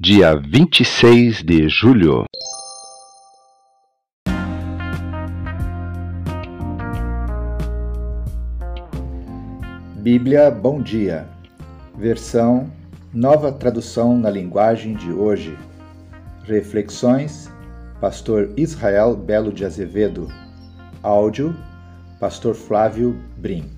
dia 26 de julho. Bíblia Bom Dia, versão Nova Tradução na Linguagem de Hoje. Reflexões, Pastor Israel Belo de Azevedo. Áudio, Pastor Flávio Brim.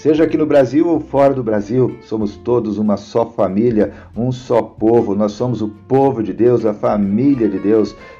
Seja aqui no Brasil ou fora do Brasil, somos todos uma só família, um só povo. Nós somos o povo de Deus, a família de Deus.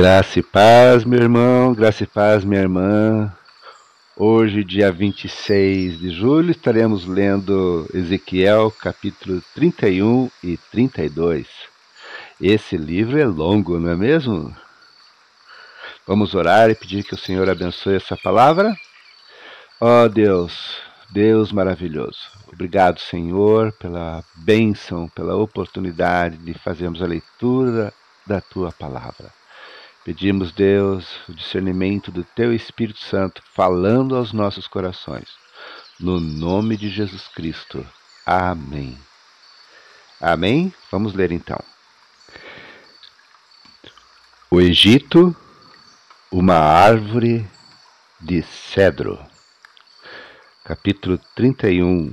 Graça e paz, meu irmão, graça e paz, minha irmã. Hoje, dia 26 de julho, estaremos lendo Ezequiel capítulo 31 e 32. Esse livro é longo, não é mesmo? Vamos orar e pedir que o Senhor abençoe essa palavra. Ó oh, Deus, Deus maravilhoso. Obrigado, Senhor, pela bênção, pela oportunidade de fazermos a leitura da tua palavra. Pedimos, Deus, o discernimento do Teu Espírito Santo falando aos nossos corações. No nome de Jesus Cristo. Amém. Amém? Vamos ler então. O Egito, uma árvore de cedro. Capítulo 31,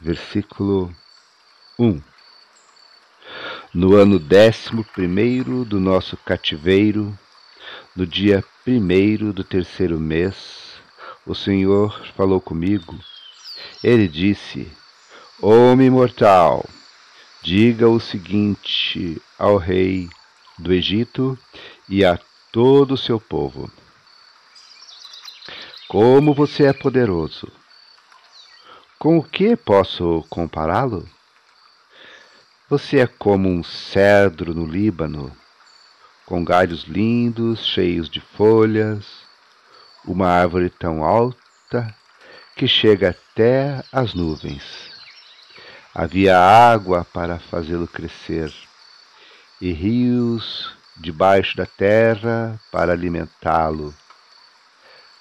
versículo 1. No ano décimo primeiro do nosso cativeiro, no dia primeiro do terceiro mês, o Senhor falou comigo. Ele disse: Homem mortal, diga o seguinte ao rei do Egito e a todo o seu povo: Como você é poderoso! Com o que posso compará-lo? Você é como um cedro no Líbano, com galhos lindos, cheios de folhas, uma árvore tão alta que chega até as nuvens. Havia água para fazê-lo crescer e rios debaixo da terra para alimentá-lo.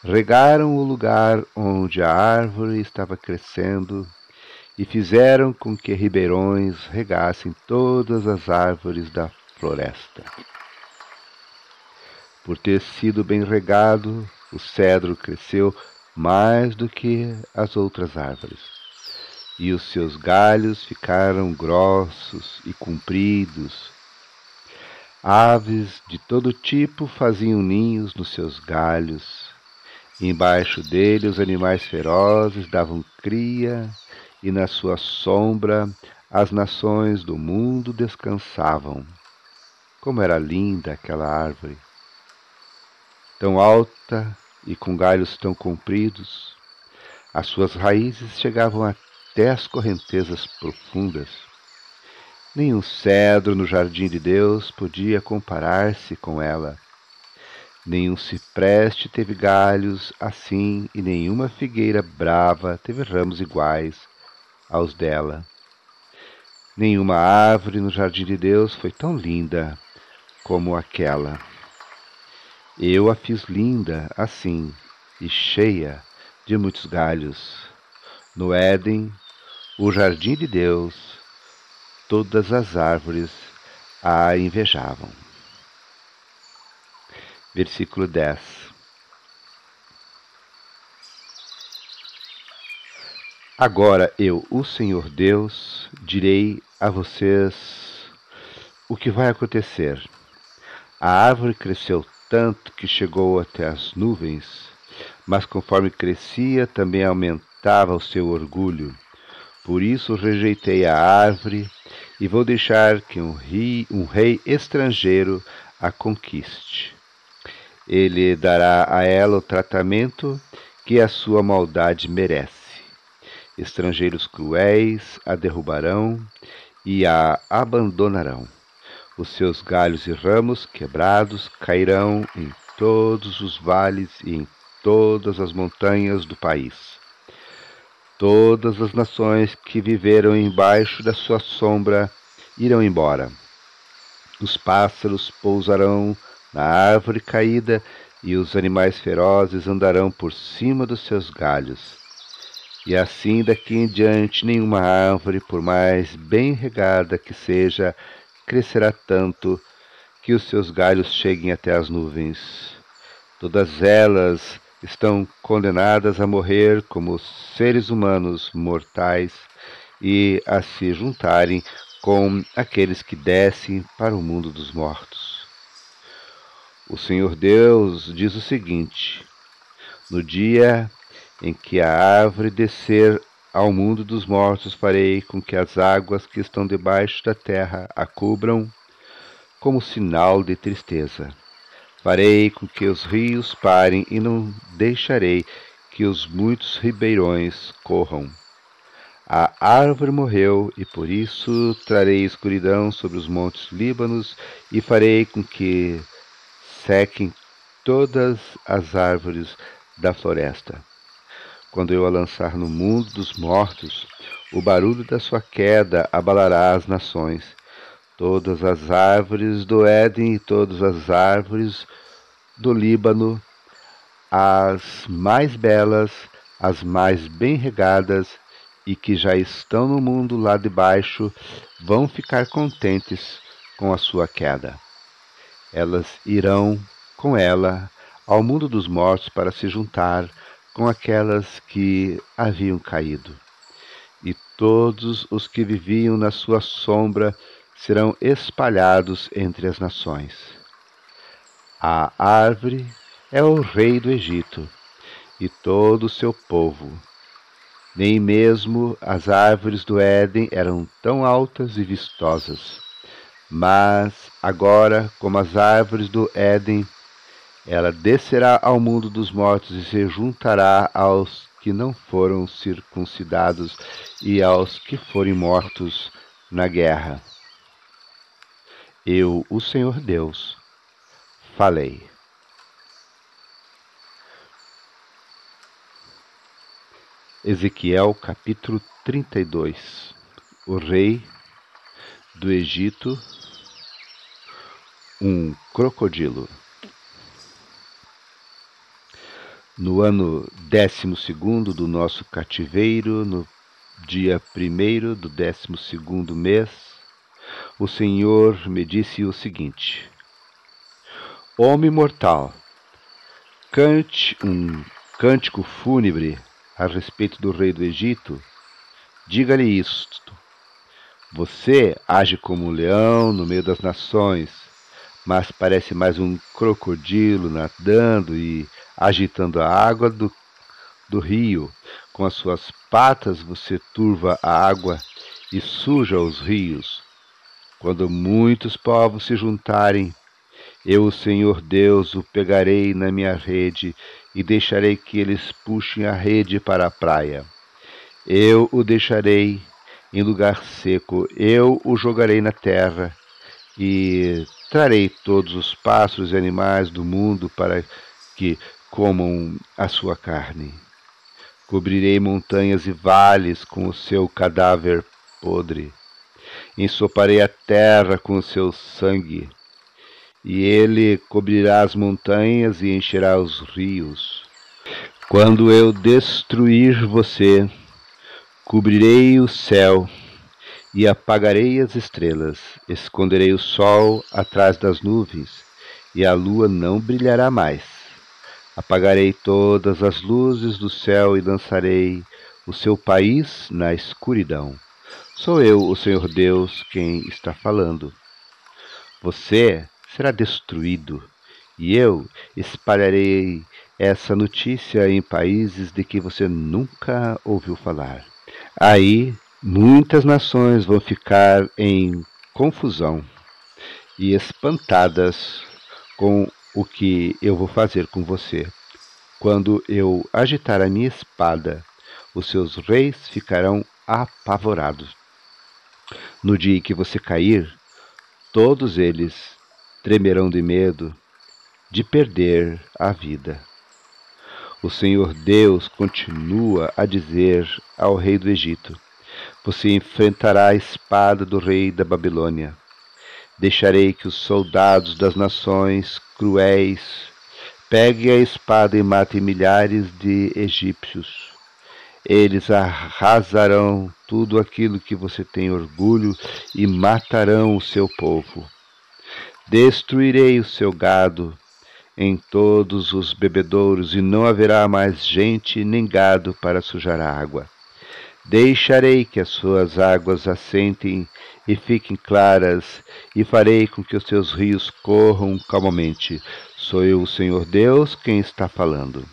Regaram o lugar onde a árvore estava crescendo e fizeram com que ribeirões regassem todas as árvores da floresta. Por ter sido bem regado, o cedro cresceu mais do que as outras árvores, e os seus galhos ficaram grossos e compridos. Aves de todo tipo faziam ninhos nos seus galhos, embaixo dele os animais ferozes davam cria e na sua sombra as nações do mundo descansavam. Como era linda aquela árvore, tão alta e com galhos tão compridos, as suas raízes chegavam até as correntezas profundas. Nenhum cedro no jardim de Deus podia comparar-se com ela. Nenhum cipreste teve galhos assim, e nenhuma figueira brava teve ramos iguais aos dela. Nenhuma árvore no jardim de Deus foi tão linda como aquela. Eu a fiz linda assim, e cheia de muitos galhos. No Éden, o jardim de Deus, todas as árvores a invejavam. Versículo 10 Agora eu, o Senhor Deus, direi a vocês o que vai acontecer. A árvore cresceu tanto que chegou até as nuvens, mas conforme crescia, também aumentava o seu orgulho. Por isso rejeitei a árvore e vou deixar que um rei, um rei estrangeiro a conquiste. Ele dará a ela o tratamento que a sua maldade merece. Estrangeiros cruéis a derrubarão e a abandonarão. Os seus galhos e ramos quebrados cairão em todos os vales e em todas as montanhas do país. Todas as nações que viveram embaixo da sua sombra irão embora. Os pássaros pousarão na árvore caída e os animais ferozes andarão por cima dos seus galhos. E assim daqui em diante nenhuma árvore, por mais bem regada que seja, crescerá tanto que os seus galhos cheguem até as nuvens. Todas elas estão condenadas a morrer como seres humanos mortais e a se juntarem com aqueles que descem para o mundo dos mortos. O Senhor Deus diz o seguinte: No dia em que a árvore descer ao mundo dos mortos, farei com que as águas que estão debaixo da terra a cubram como sinal de tristeza. Farei com que os rios parem e não deixarei que os muitos ribeirões corram. A árvore morreu, e por isso trarei escuridão sobre os montes Líbanos, e farei com que sequem todas as árvores da floresta. Quando eu a lançar no mundo dos mortos, o barulho da sua queda abalará as nações. Todas as árvores do Éden e todas as árvores do Líbano, as mais belas, as mais bem regadas e que já estão no mundo lá de baixo, vão ficar contentes com a sua queda. Elas irão com ela ao mundo dos mortos para se juntar com aquelas que haviam caído. E todos os que viviam na sua sombra serão espalhados entre as nações. A árvore é o rei do Egito e todo o seu povo. Nem mesmo as árvores do Éden eram tão altas e vistosas. Mas agora, como as árvores do Éden ela descerá ao mundo dos mortos e se juntará aos que não foram circuncidados e aos que forem mortos na guerra. Eu, o Senhor Deus, falei. Ezequiel capítulo 32 O rei do Egito, um crocodilo. No ano décimo segundo do nosso cativeiro, no dia primeiro do décimo segundo mês, o Senhor me disse o seguinte: Homem mortal, cante um cântico fúnebre a respeito do rei do Egito, diga-lhe isto: Você age como um leão no meio das nações, mas parece mais um crocodilo nadando e agitando a água do, do rio. Com as suas patas você turva a água e suja os rios. Quando muitos povos se juntarem, eu, o Senhor Deus, o pegarei na minha rede e deixarei que eles puxem a rede para a praia. Eu o deixarei em lugar seco, eu o jogarei na terra e trarei todos os pássaros e animais do mundo para que comam a sua carne. Cobrirei montanhas e vales com o seu cadáver podre. Ensoparei a terra com o seu sangue. E ele cobrirá as montanhas e encherá os rios. Quando eu destruir você, cobrirei o céu e apagarei as estrelas, esconderei o sol atrás das nuvens, e a lua não brilhará mais. Apagarei todas as luzes do céu e lançarei o seu país na escuridão. Sou eu, o Senhor Deus, quem está falando. Você será destruído, e eu espalharei essa notícia em países de que você nunca ouviu falar. Aí muitas nações vão ficar em confusão e espantadas com o que eu vou fazer com você. Quando eu agitar a minha espada, os seus reis ficarão apavorados. No dia em que você cair, todos eles tremerão de medo de perder a vida. O Senhor Deus continua a dizer ao rei do Egito: Você enfrentará a espada do rei da Babilônia. Deixarei que os soldados das nações cruéis peguem a espada e matem milhares de egípcios. Eles arrasarão tudo aquilo que você tem orgulho e matarão o seu povo. Destruirei o seu gado em todos os bebedouros, e não haverá mais gente nem gado para sujar a água. Deixarei que as suas águas assentem e fiquem claras, e farei com que os seus rios corram calmamente. Sou eu, o Senhor Deus, quem está falando.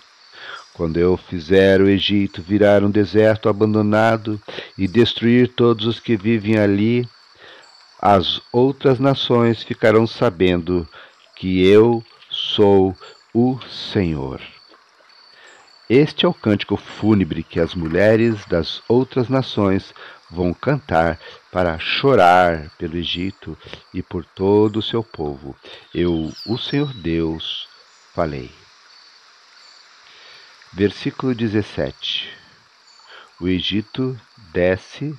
Quando eu fizer o Egito virar um deserto abandonado e destruir todos os que vivem ali, as outras nações ficarão sabendo que eu sou o Senhor. Este é o cântico fúnebre que as mulheres das outras nações vão cantar para chorar pelo Egito e por todo o seu povo. Eu, o Senhor Deus, falei. Versículo 17: O Egito desce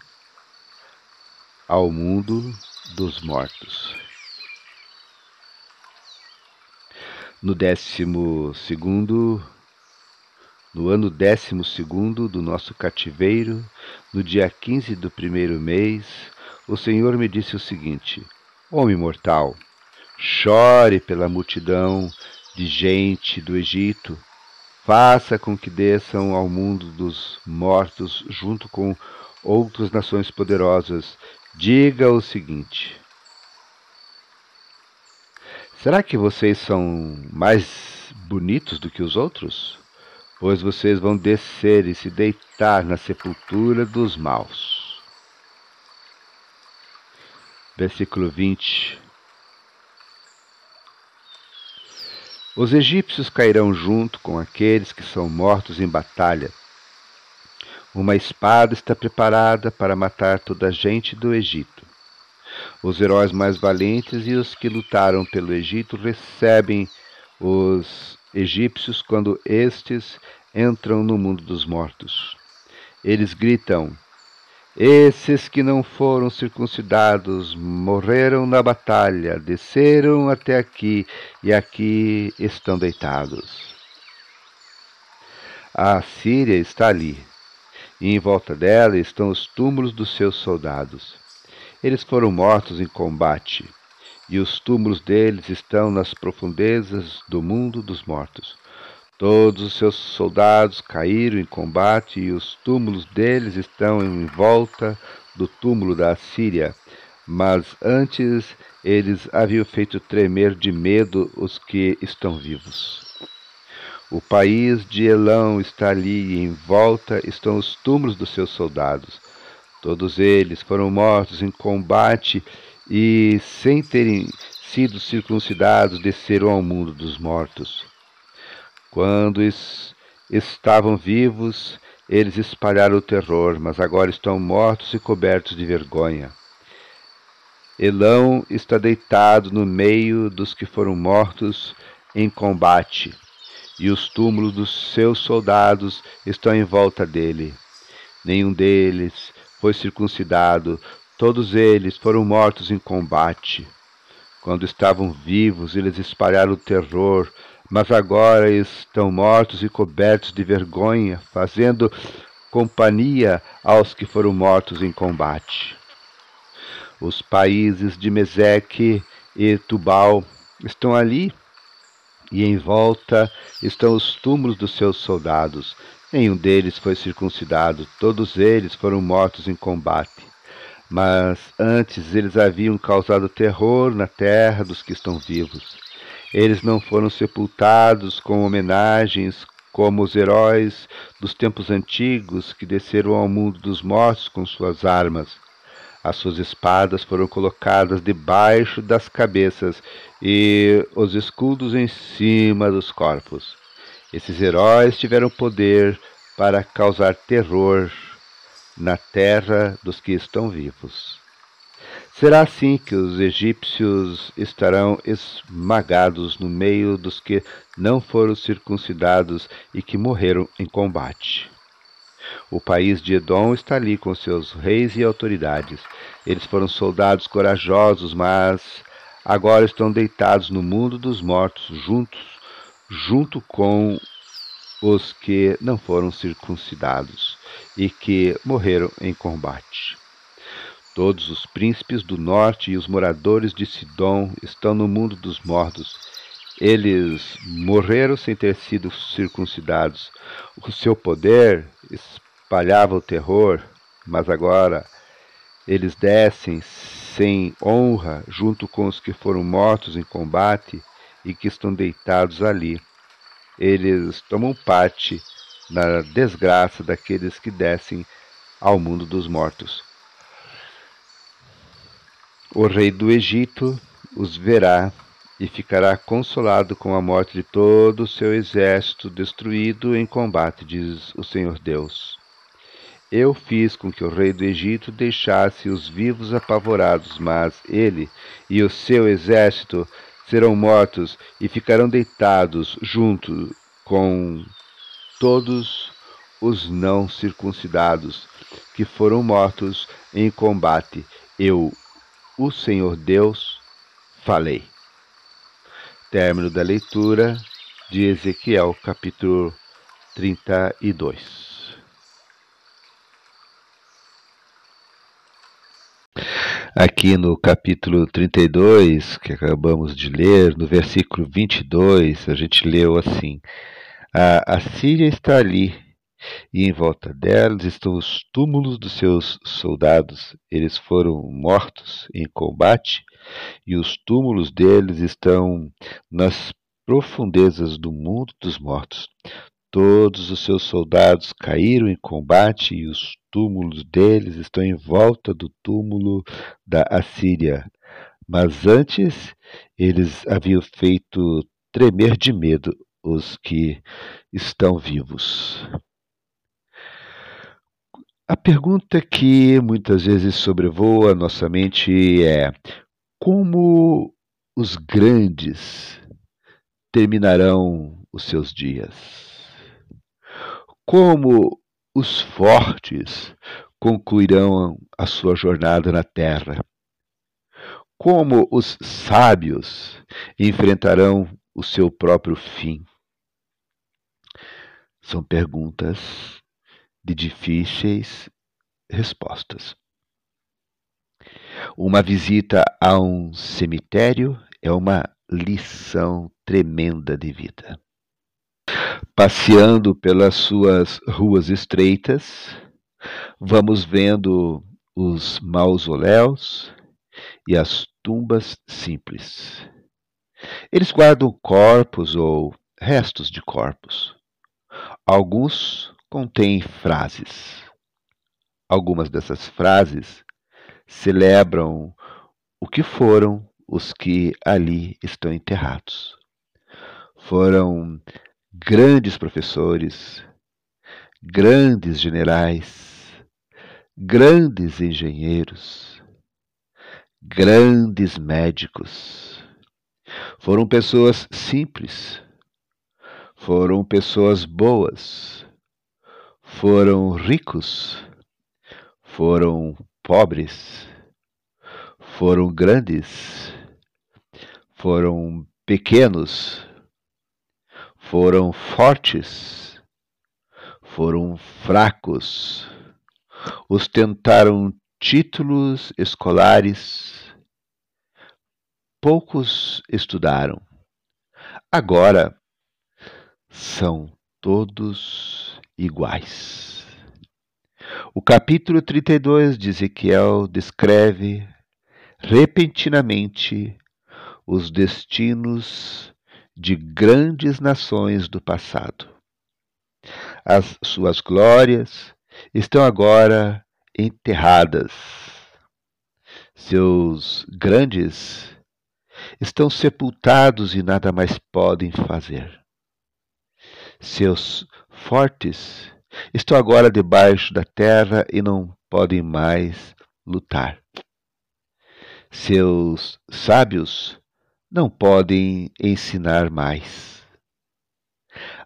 ao mundo dos mortos. no décimo segundo, no ano décimo segundo do nosso cativeiro, no dia quinze do primeiro mês, o Senhor me disse o seguinte: Homem mortal, chore pela multidão de gente do Egito, faça com que desçam ao mundo dos mortos junto com outras nações poderosas. Diga o seguinte: Será que vocês são mais bonitos do que os outros? Pois vocês vão descer e se deitar na sepultura dos maus. Versículo 20. Os egípcios cairão junto com aqueles que são mortos em batalha. Uma espada está preparada para matar toda a gente do Egito. Os heróis mais valentes e os que lutaram pelo Egito recebem os egípcios quando estes entram no mundo dos mortos. Eles gritam: Esses que não foram circuncidados morreram na batalha, desceram até aqui e aqui estão deitados. A Síria está ali, e em volta dela estão os túmulos dos seus soldados. Eles foram mortos em combate, e os túmulos deles estão nas profundezas do mundo dos mortos. Todos os seus soldados caíram em combate, e os túmulos deles estão em volta do túmulo da Assíria. Mas antes eles haviam feito tremer de medo os que estão vivos. O país de Elão está ali, e em volta estão os túmulos dos seus soldados. Todos eles foram mortos em combate e, sem terem sido circuncidados, desceram ao mundo dos mortos. Quando estavam vivos, eles espalharam o terror, mas agora estão mortos e cobertos de vergonha. Elão está deitado no meio dos que foram mortos em combate, e os túmulos dos seus soldados estão em volta dele. Nenhum deles foi circuncidado, todos eles foram mortos em combate. Quando estavam vivos, eles espalharam terror, mas agora estão mortos e cobertos de vergonha, fazendo companhia aos que foram mortos em combate. Os países de Meseque e Tubal estão ali, e em volta estão os túmulos dos seus soldados. Nenhum deles foi circuncidado, todos eles foram mortos em combate. Mas antes eles haviam causado terror na terra dos que estão vivos. Eles não foram sepultados com homenagens como os heróis dos tempos antigos que desceram ao mundo dos mortos com suas armas. As suas espadas foram colocadas debaixo das cabeças e os escudos em cima dos corpos. Esses heróis tiveram poder para causar terror na terra dos que estão vivos. Será assim que os egípcios estarão esmagados no meio dos que não foram circuncidados e que morreram em combate. O país de Edom está ali com seus reis e autoridades. Eles foram soldados corajosos, mas agora estão deitados no mundo dos mortos, juntos, junto com os que não foram circuncidados e que morreram em combate. Todos os príncipes do norte e os moradores de Sidom estão no mundo dos mortos. Eles morreram sem ter sido circuncidados. O seu poder espalhava o terror, mas agora eles descem sem honra junto com os que foram mortos em combate e que estão deitados ali. Eles tomam parte na desgraça daqueles que descem ao mundo dos mortos. O rei do Egito os verá e ficará consolado com a morte de todo o seu exército destruído em combate, diz o Senhor Deus. Eu fiz com que o rei do Egito deixasse os vivos apavorados, mas ele e o seu exército serão mortos e ficarão deitados junto com todos os não circuncidados que foram mortos em combate. Eu o Senhor Deus, falei. Término da leitura de Ezequiel, capítulo 32. Aqui no capítulo 32, que acabamos de ler, no versículo 22, a gente leu assim: A, a Síria está ali, e em volta delas estão os túmulos dos seus soldados. Eles foram mortos em combate, e os túmulos deles estão nas profundezas do mundo dos mortos. Todos os seus soldados caíram em combate, e os túmulos deles estão em volta do túmulo da Assíria. Mas antes eles haviam feito tremer de medo os que estão vivos. A pergunta que muitas vezes sobrevoa nossa mente é: como os grandes terminarão os seus dias? Como os fortes concluirão a sua jornada na terra? Como os sábios enfrentarão o seu próprio fim? São perguntas de difíceis respostas. Uma visita a um cemitério é uma lição tremenda de vida. Passeando pelas suas ruas estreitas, vamos vendo os mausoléus e as tumbas simples. Eles guardam corpos ou restos de corpos. Alguns contém frases. Algumas dessas frases celebram o que foram os que ali estão enterrados. Foram grandes professores, grandes generais, grandes engenheiros, grandes médicos. Foram pessoas simples, foram pessoas boas, foram ricos, foram pobres, foram grandes, foram pequenos, foram fortes, foram fracos, ostentaram títulos escolares, poucos estudaram. Agora são todos iguais. O capítulo 32 de Ezequiel descreve repentinamente os destinos de grandes nações do passado. As suas glórias estão agora enterradas. Seus grandes estão sepultados e nada mais podem fazer. Seus fortes estão agora debaixo da terra e não podem mais lutar. Seus sábios não podem ensinar mais.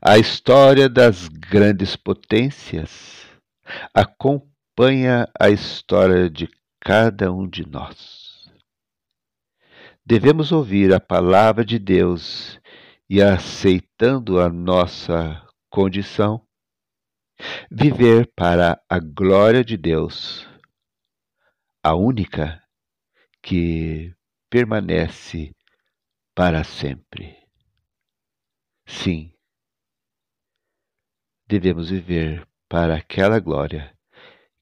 A história das grandes potências acompanha a história de cada um de nós. Devemos ouvir a palavra de Deus e, aceitando a nossa condição, viver para a glória de Deus, a única que permanece para sempre. Sim, devemos viver para aquela glória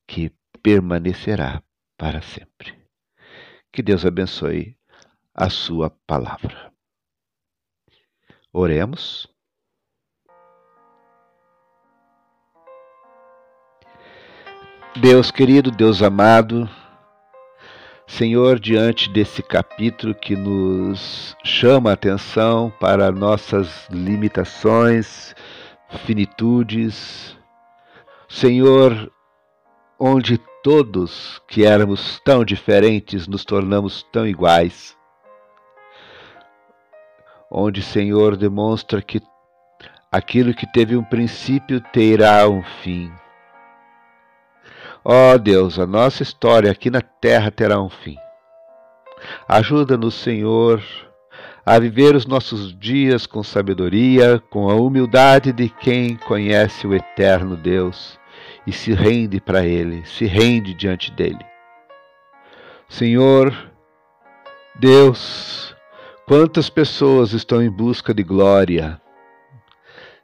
que permanecerá para sempre. Que Deus abençoe a Sua palavra. Oremos. Deus querido, Deus amado, Senhor, diante desse capítulo que nos chama a atenção para nossas limitações, finitudes, Senhor, onde todos que éramos tão diferentes nos tornamos tão iguais, onde, Senhor, demonstra que aquilo que teve um princípio terá um fim. Ó oh Deus, a nossa história aqui na terra terá um fim. Ajuda-nos, Senhor, a viver os nossos dias com sabedoria, com a humildade de quem conhece o eterno Deus e se rende para Ele, se rende diante dele. Senhor, Deus, quantas pessoas estão em busca de glória,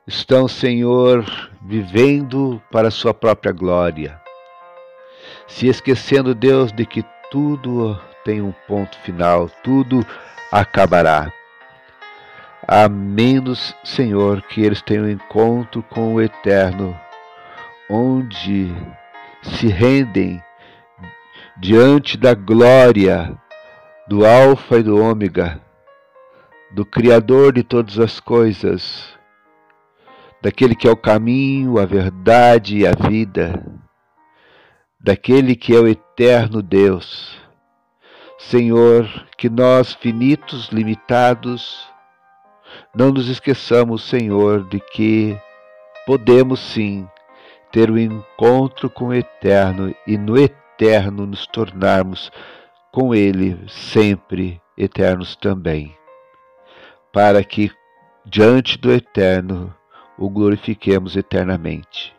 estão, Senhor, vivendo para a sua própria glória se esquecendo, Deus, de que tudo tem um ponto final, tudo acabará. A menos, Senhor, que eles tenham um encontro com o Eterno, onde se rendem diante da glória do Alfa e do Ômega, do Criador de todas as coisas, daquele que é o caminho, a verdade e a vida daquele que é o eterno Deus. Senhor, que nós, finitos, limitados, não nos esqueçamos, Senhor, de que podemos sim ter o um encontro com o eterno e no eterno nos tornarmos com Ele sempre eternos também, para que diante do eterno o glorifiquemos eternamente.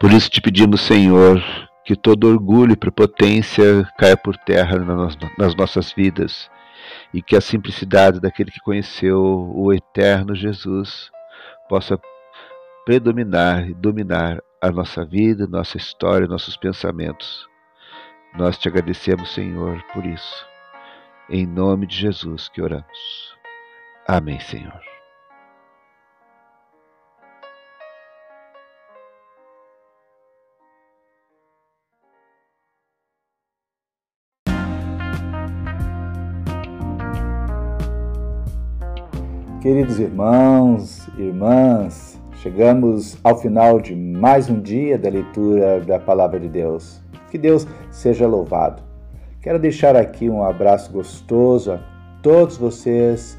Por isso te pedimos, Senhor, que todo orgulho e prepotência caia por terra nas nossas vidas e que a simplicidade daquele que conheceu o eterno Jesus possa predominar e dominar a nossa vida, nossa história, nossos pensamentos. Nós te agradecemos, Senhor, por isso. Em nome de Jesus que oramos. Amém, Senhor. Queridos irmãos, irmãs, chegamos ao final de mais um dia da leitura da Palavra de Deus. Que Deus seja louvado. Quero deixar aqui um abraço gostoso a todos vocês